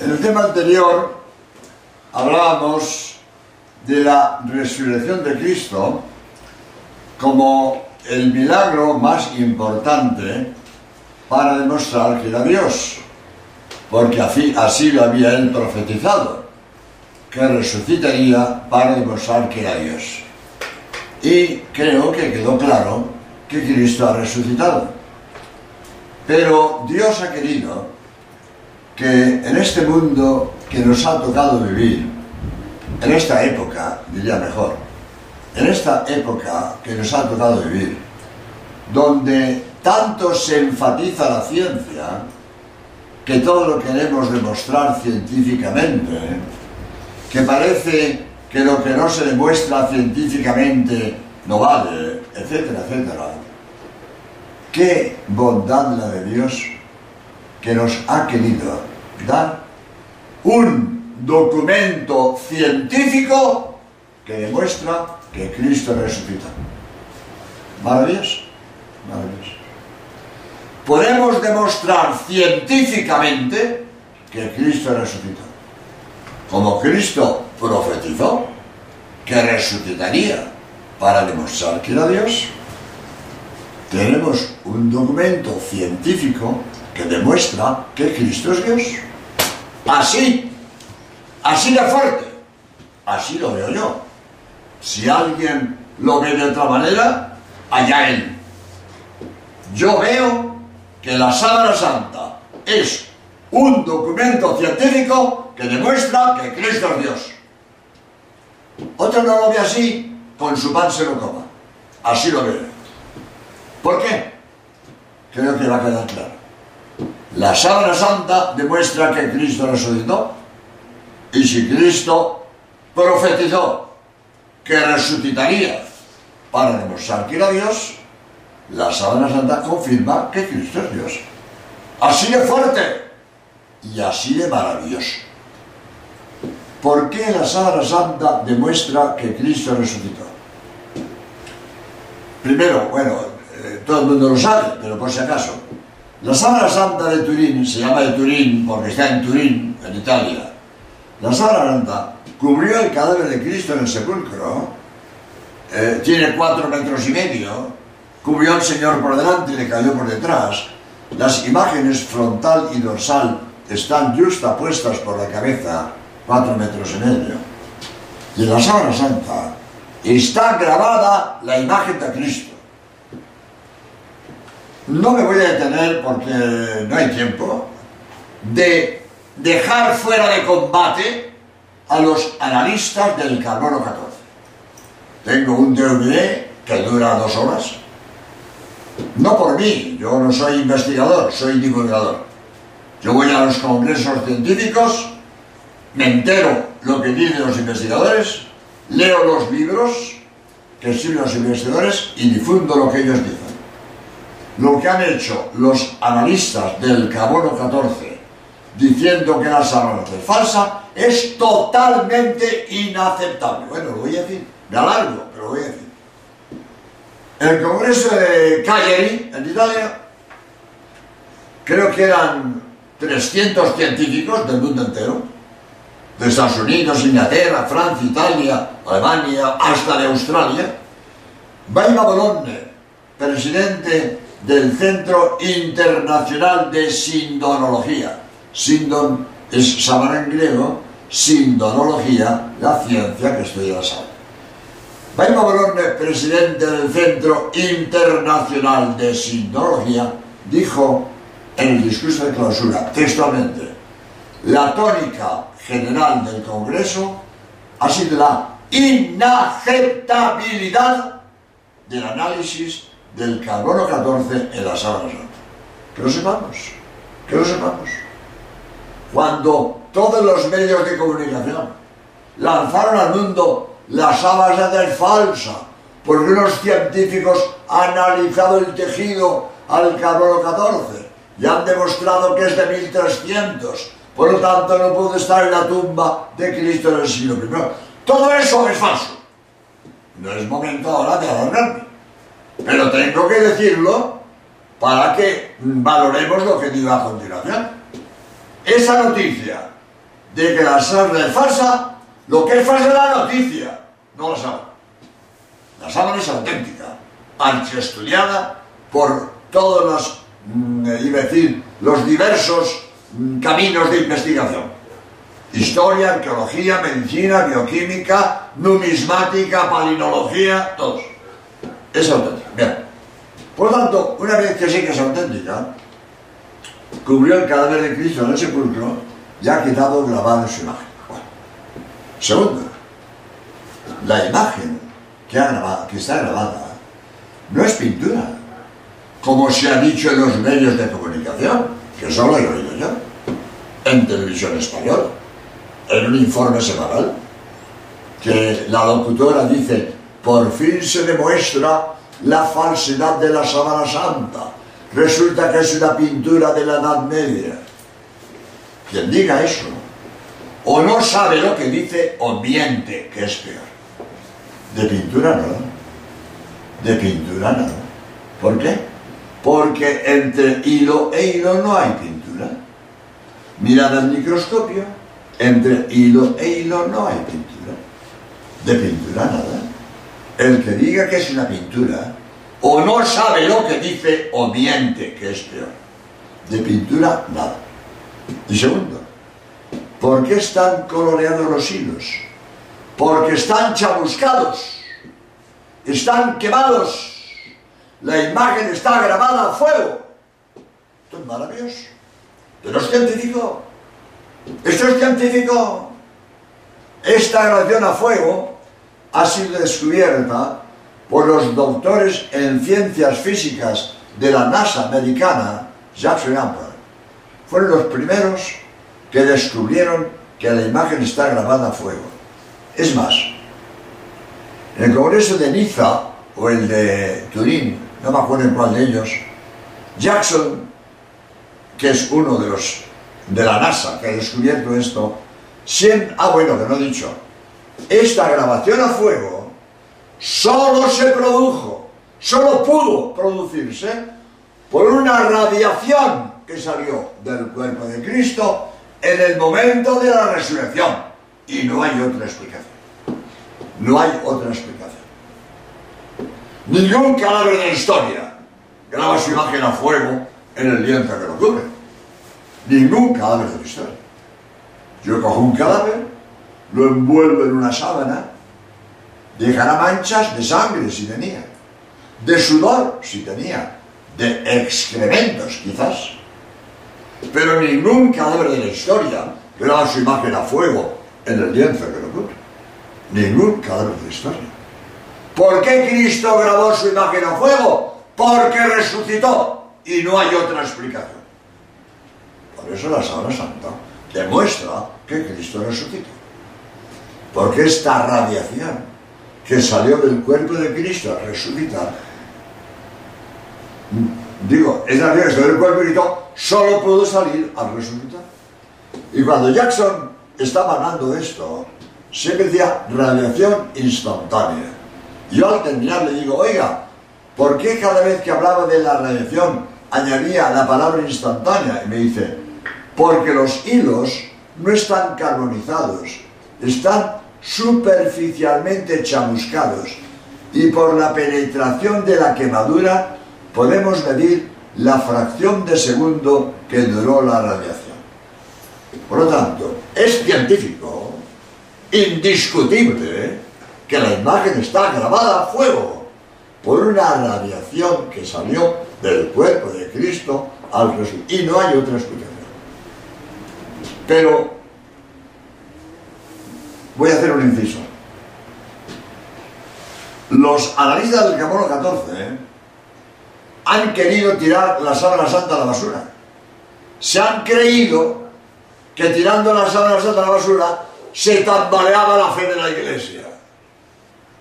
En el tema anterior hablábamos de la resurrección de Cristo como el milagro más importante para demostrar que era Dios, porque así, lo había él profetizado, que resucitaría para demostrar que era Dios. Y creo que quedó claro que Cristo ha resucitado. Pero Dios ha querido que en este mundo que nos ha tocado vivir, en esta época, diría mejor, en esta época que nos ha tocado vivir, donde tanto se enfatiza la ciencia, que todo lo queremos demostrar científicamente, que parece que lo que no se demuestra científicamente no vale, etcétera, etcétera. Qué bondad la de Dios que nos ha querido dar un documento científico que demuestra que Cristo resucitó. Maravilloso, maravilloso. Podemos demostrar científicamente que Cristo resucitó. Como Cristo profetizó que resucitaría para demostrar que era Dios, tenemos un documento científico que demuestra que Cristo es Dios. Así, así de fuerte, así lo veo yo. Si alguien lo ve de otra manera, allá él. Yo veo que la Sábana Santa es un documento científico que demuestra que Cristo es Dios. Otro no lo ve así, con su pan se lo coma. Así lo ve. ¿Por qué? Creo que va a quedar claro. La Sábana Santa demuestra que Cristo resucitó. Y si Cristo profetizó que resucitaría para demostrar que era Dios, la Sábana Santa confirma que Cristo es Dios. Así de fuerte y así de maravilloso. ¿Por qué la Sábana Santa demuestra que Cristo resucitó? Primero, bueno, eh, todo el mundo lo sabe, pero por si acaso, la Sábana Santa de Turín se llama de Turín porque está en Turín, en Italia. La Sábana Santa cubrió el cadáver de Cristo en el sepulcro, eh, tiene cuatro metros y medio, cubrió al Señor por delante y le cayó por detrás. Las imágenes frontal y dorsal están puestas por la cabeza, cuatro metros y medio. Y en la Sábana Santa está grabada la imagen de Cristo. No me voy a detener porque no hay tiempo de dejar fuera de combate a los analistas del carbono 14. Tengo un DVD que dura dos horas. No por mí, yo no soy investigador, soy divulgador. Yo voy a los congresos científicos, me entero lo que dicen los investigadores, leo los libros que escriben los investigadores y difundo lo que ellos dicen lo que han hecho los analistas del carbono 14 diciendo que la sábana es falsa es totalmente inaceptable. Bueno, lo voy a decir, me alargo, pero lo voy a decir. El Congreso de Cagliari, en Italia, creo que eran 300 científicos del mundo entero, de Estados Unidos, Inglaterra, Francia, Italia, Alemania, hasta de Australia, Bologna, presidente del Centro Internacional de Sindonología. Sindon es sábana en griego, sindonología, la ciencia que estudia la sábana. Baima Bologna, presidente del Centro Internacional de Sindonología, dijo en el discurso de clausura, textualmente, la tónica general del Congreso ha sido la inaceptabilidad del análisis del carbono 14 en la sábana santa. Que lo sepamos, que lo sepamos. Cuando todos los medios de comunicación lanzaron al mundo la sábana santa es falsa, porque unos científicos han analizado el tejido al carbono 14 y han demostrado que es de 1300, por lo tanto no puede estar en la tumba de Cristo en el siglo I. Todo eso es falso. No es momento ahora de alarmarme. Pero tengo que decirlo para que valoremos lo que digo a continuación. Esa noticia de que la sábana es falsa, lo que es falsa es la noticia, no la sábana. La sábana es auténtica, estudiada por todos los, mm, iba decir, los diversos mm, caminos de investigación. Historia, arqueología, medicina, bioquímica, numismática, palinología, todos. Es auténtica. Por lo tanto, una vez que que es auténtica, cubrió el cadáver de Cristo en el sepulcro y ha quedado grabada su imagen. Segundo, la imagen que, que está grabada no es pintura, como se ha dicho en los medios de comunicación, que solo he oído yo, en televisión española, en un informe semanal, que la locutora dice, por fin se demuestra la falsedad de la Sábana Santa. Resulta que es una pintura de la Edad Media. Quien diga eso, o no sabe lo que dice, o miente, que es peor. De pintura no de pintura no. ¿Por qué? Porque entre hilo e hilo no hay pintura. Mirad al microscopio, entre hilo e hilo no hay pintura. De pintura nada. El que diga que es una pintura, o no sabe lo que dice, o miente, que es peor. De pintura nada. Y segundo, ¿por qué están coloreados los hilos? Porque están chamuscados están quemados, la imagen está grabada a fuego. Esto es maravilloso. Pero es científico. Esto es científico. Esta grabación a fuego ha sido descubierta por los doctores en ciencias físicas de la NASA americana, Jackson Amper. Fueron los primeros que descubrieron que la imagen está grabada a fuego. Es más, en el Congreso de Niza o el de Turín, no me acuerdo en cuál de ellos, Jackson, que es uno de los de la NASA que ha descubierto esto, siempre, ah bueno, que no he dicho, esta grabación a fuego solo se produjo, solo pudo producirse por una radiación que salió del cuerpo de Cristo en el momento de la resurrección. Y no hay otra explicación. No hay otra explicación. Ningún cadáver de la historia graba su imagen a fuego en el lienzo que lo cubre. Ningún cadáver de la historia. Yo cojo un cadáver, lo envuelvo en una sábana, dejará manchas de sangre si tenía, de sudor si tenía, de excrementos quizás. Pero ningún cadáver de la historia graba su imagen a fuego en el lienzo que lo cubre ningún cadáver de historia. ¿Por qué Cristo grabó su imagen a fuego? Porque resucitó y no hay otra explicación. Por eso la Sábana Santa demuestra que Cristo resucitó. Porque esta radiación que salió del cuerpo de Cristo al resucitar, digo, esa radiación que salió del cuerpo de Cristo solo pudo salir al resucitar. Y cuando Jackson estaba hablando de esto, siempre decía radiación instantánea. Yo al terminar le digo, oiga, ¿por qué cada vez que hablaba de la radiación añadía la palabra instantánea? Y me dice, porque los hilos no están carbonizados, están superficialmente chamuscados y por la penetración de la quemadura podemos medir la fracción de segundo que duró la radiación. Por lo tanto, es científico indiscutible que la imagen está grabada a fuego por una radiación que salió del cuerpo de Cristo al resucitar. Y no hay otra explicación. Pero voy a hacer un inciso. Los analistas del Carbono 14 han querido tirar la sábana santa a la basura. Se han creído que tirando la sábana santa a la basura se tambaleaba la fe de la iglesia.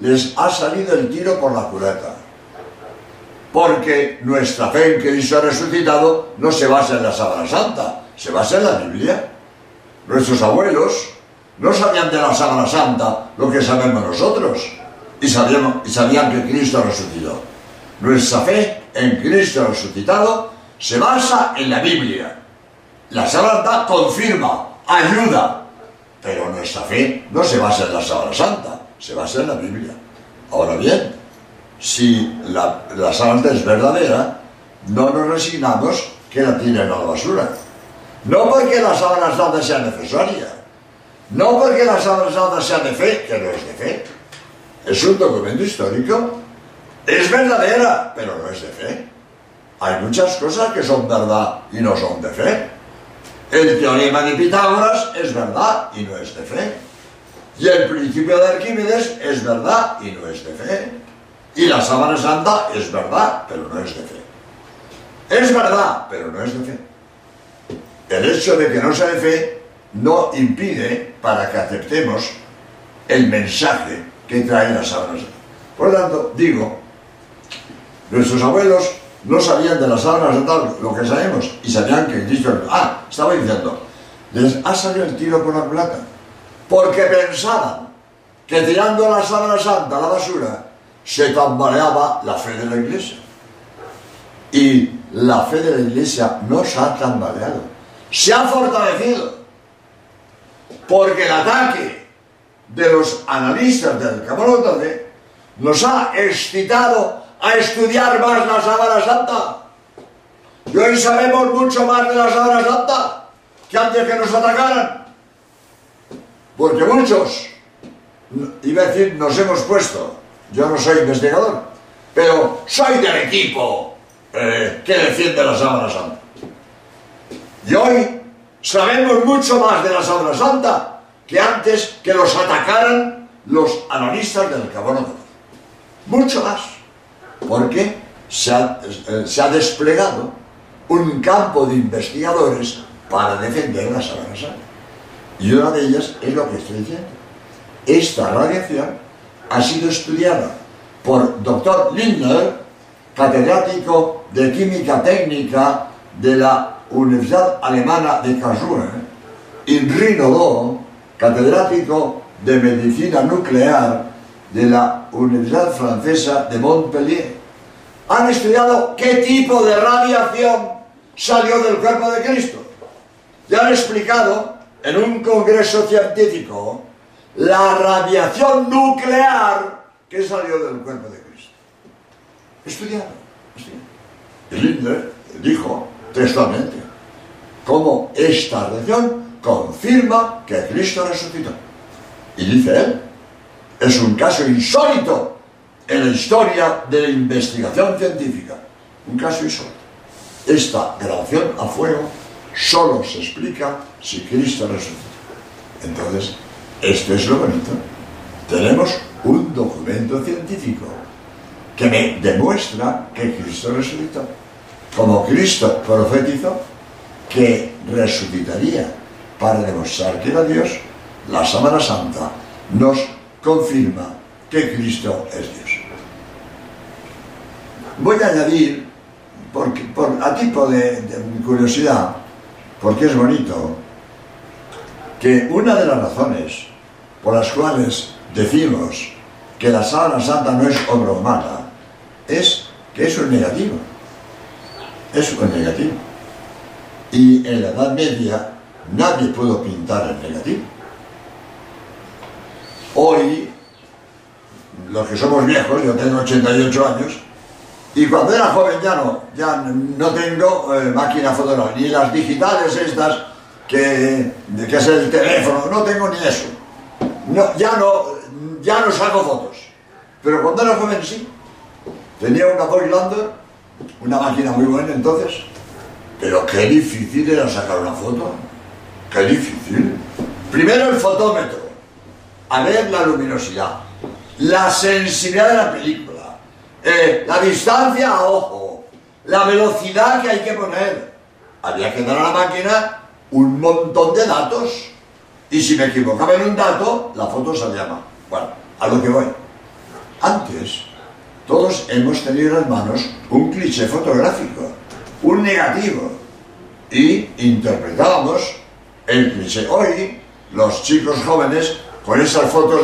Les ha salido el tiro por la culata. Porque nuestra fe en Cristo ha resucitado no se basa en la Sábana Santa, se basa en la Biblia. Nuestros abuelos no sabían de la Sábana Santa lo que sabemos nosotros y, sabían, y sabían que Cristo resucitó. Nuestra fe en Cristo resucitado se basa en la Biblia. La Sábana confirma, ayuda, pero nuestra fe no se basa en la Sábana Santa, se basa en la Biblia. Ahora bien, si la, la Santa es verdadera, no nos resignamos que la tiren a la basura. No porque la sábana santa sea necesaria, no porque la santa sea de fe, que no es de fe. Es un documento histórico, es verdadera, pero no es de fe. Hay muchas cosas que son verdad y no son de fe. El teorema de Pitágoras es verdad y no es de fe. Y el principio de Arquímedes es verdad y no es de fe. Y la sábana santa es verdad, pero no es de fe. Es verdad, pero no es de fe. El hecho de que no sea de fe no impide para que aceptemos el mensaje que trae la sábana santa. Por lo tanto, digo, nuestros abuelos no sabían de la sábana santa lo que sabemos y sabían que Cristo... Ah, estaba diciendo, ha salido el tiro por la culata porque pensaban que tirando la sábana santa a la basura se tambaleaba la fe de la iglesia. Y la fe de la iglesia no se ha tambaleado, se ha fortalecido. Porque el ataque de los analistas del Camarote nos ha excitado a estudiar más la Sábana Santa. Y hoy sabemos mucho más de la Sábana Santa que antes que nos atacaran. Porque muchos, iba a decir, nos hemos puesto, yo no soy investigador, pero soy del equipo eh, que defiende la Sábana Santa. Y hoy sabemos mucho más de la Sábana Santa que antes que los atacaran los analistas del Cabono. Mucho más. Porque se ha, eh, se ha desplegado un campo de investigadores para defender la Sábana Santa. Y una de ellas es lo que estoy diciendo. Esta radiación ha sido estudiada por doctor Lindner, catedrático de Química Técnica de la Universidad Alemana de Karlsruhe, y Rino catedrático de Medicina Nuclear de la Universidad Francesa de Montpellier. Han estudiado qué tipo de radiación salió del cuerpo de Cristo. Y han explicado en un congreso científico la radiación nuclear que salió del cuerpo de Cristo. Estudiado, estudiado. Lindner dijo textualmente cómo esta radiación confirma que Cristo resucitó. Y dice él, es un caso insólito en la historia de la investigación científica. Un caso insólito. Esta grabación a fuego solo se explica si Cristo resucitó. Entonces, esto es lo bonito. Tenemos un documento científico que me demuestra que Cristo resucitó. Como Cristo profetizó que resucitaría para demostrar que era Dios, la Sábana Santa nos confirma que Cristo es Dios. Voy a añadir, por, a tipo de curiosidad, porque es bonito, que una de las razones por las cuales decimos que la sábana santa no es obra humana es que eso es negativo. Es negativo. Y en la Edad Media nadie pudo pintar el negativo. Hoy, los que somos viejos, yo tengo 88 años, y cuando era joven ya no, ya no tengo eh, máquina fotográfica, ni las digitales estas que, que es el teléfono, no tengo ni eso. No, ya, no, ya no saco fotos. Pero cuando era joven sí. Tenía una Voigtlander, una máquina muy buena entonces, pero qué difícil era sacar una foto. Qué difícil. Primero el fotómetro, a ver la luminosidad, la sensibilidad de la película, eh, la distancia a ojo, la velocidad que hay que poner. Había que dar a la máquina un montón de datos y si me equivocaba en un dato, la foto salía mal. Bueno, a lo que voy. Antes, todos hemos tenido en las manos un cliché fotográfico, un negativo, y interpretábamos el cliché. Hoy, los chicos jóvenes, con esas fotos,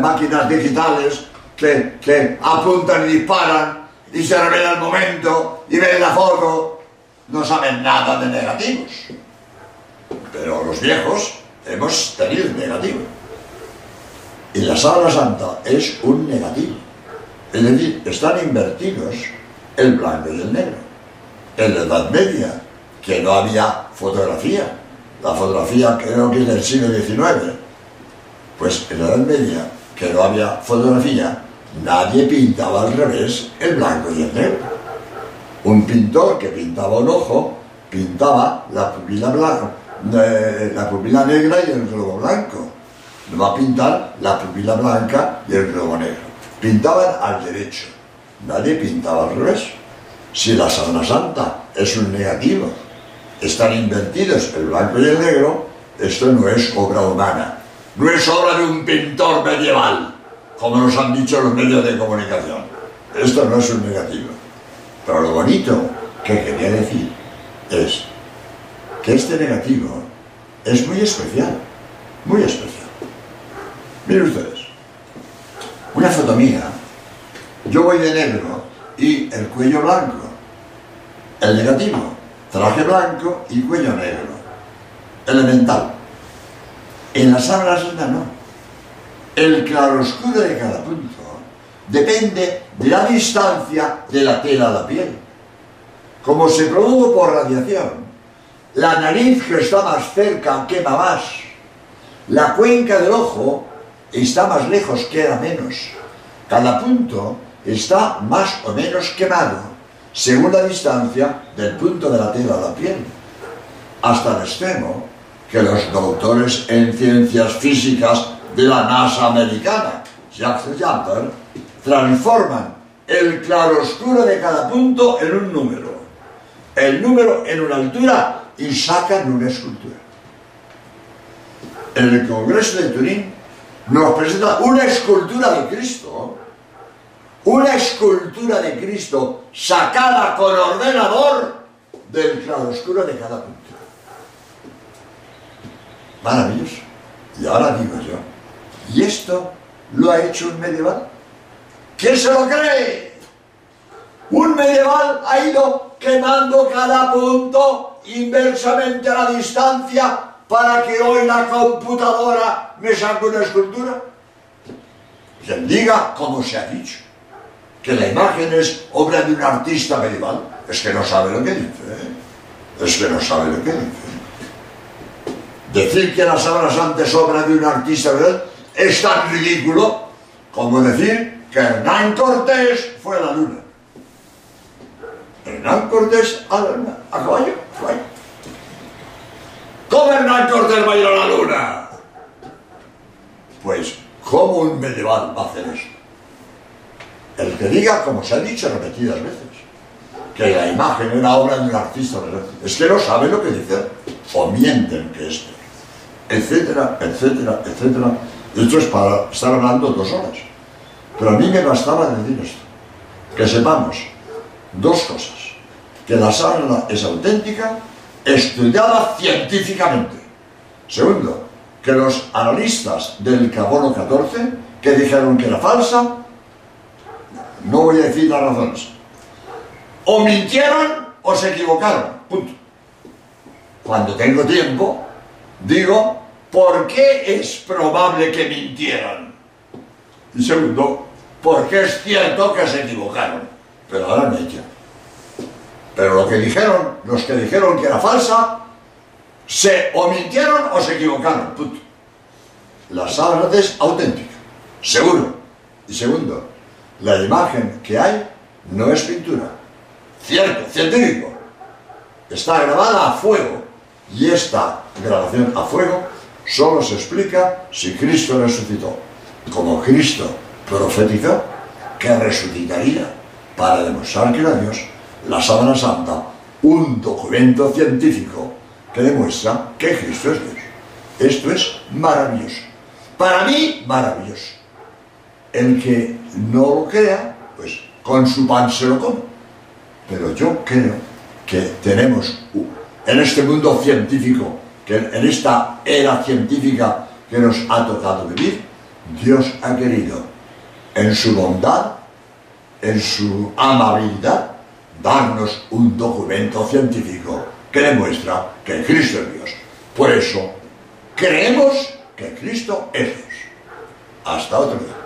máquinas digitales, que, apuntan y disparan y se revela el momento y ven la foto, no saben nada de negativos. Pero los viejos, hemos tenido negativo. Y la sábana santa es un negativo. Es decir, están invertidos el blanco y el negro. En la Edad Media, que no había fotografía, la fotografía creo que es del siglo XIX, pues en la Edad Media, que no había fotografía, nadie pintaba al revés el blanco y el negro. Un pintor que pintaba un ojo, pintaba la pupila blanca, eh, la pupila negra y el globo blanco. No va a pintar la pupila blanca y el globo negro. Pintaban al derecho. Nadie pintaba al revés. Si la Sábana Santa es un negativo, están invertidos el blanco y el negro, esto no es obra humana. No es obra de un pintor medieval, como nos han dicho los medios de comunicación. Esto no es un negativo. Pero lo bonito que quería decir es que este negativo es muy especial, muy especial. Miren ustedes, una foto mía, yo voy de negro y el cuello blanco, el negativo, traje blanco y cuello negro, elemental. En la sábana no. El claroscuro de cada punto depende de la distancia de la tela a la piel. Como se produjo por radiación, la nariz que está más cerca quema más. La cuenca del ojo está más lejos, queda menos. Cada punto está más o menos quemado, según la distancia del punto de la tela a la piel. Hasta el extremo que los doctores en ciencias físicas de la NASA americana, Jacques Jumper, transforman el claroscuro de cada punto en un número, el número en una altura y sacan una escultura. En el Congreso de Turín nos presenta una escultura de Cristo, una escultura de Cristo sacada con ordenador del claroscuro de cada punto. Maravilloso. Y ahora digo yo, ¿y esto lo ha hecho un medieval? ¿Quién se lo cree? Un medieval ha ido quemando cada punto inversamente a la distancia para que hoy la computadora me saque una escultura. Quien diga, como se ha dicho, que la imagen es obra de un artista medieval, es que no sabe lo que dice. ¿eh? Es que no sabe lo que dice. Decir que la Sábana Santa es obra de un artista medieval es tan ridículo como decir que Hernán Cortés fue a la luna. Hernán Cortés a la luna, a caballo, a caballo. ¿Cómo Hernán Cortés va a ir a la luna? Pues, ¿cómo un medieval va a hacer eso? El que diga, como se ha dicho repetidas veces, que la imagen era obra de un artista, es que no sabe lo que dice, o mienten que es, etcétera, etcétera, etcétera. Esto es para estar hablando dos horas. Pero a mí me bastaba decir esto, que sepamos dos cosas, que la sábana es auténtica, estudiada científicamente. Segundo, que los analistas del carbono 14, que dijeron que era falsa, no voy a decir las razones, o mintieron o se equivocaron, punto. Cuando tengo tiempo, digo, ¿por qué es probable que mintieran? Y segundo, porque es cierto que se equivocaron, pero ahora me echan. Pero lo que dijeron, los que dijeron que era falsa, se omintieron o se equivocaron, punto. La sábana es auténtica, seguro. Y segundo, la imagen que hay no es pintura. Cierto, científico. Está grabada a fuego. Y esta grabación a fuego solo se explica si Cristo resucitó. Como Cristo profetizó que resucitaría para demostrar que era Dios, la sábana santa, un documento científico que demuestra que Cristo es Dios. Esto es maravilloso. Para mí, maravilloso. El que no lo crea, pues con su pan se lo come. Pero yo creo que tenemos en este mundo científico, que en esta era científica que nos ha tocado vivir, Dios ha querido, en su bondad, en su amabilidad, darnos un documento científico que demuestra que Cristo es Dios. Por eso creemos que Cristo es Dios. Hasta otro día.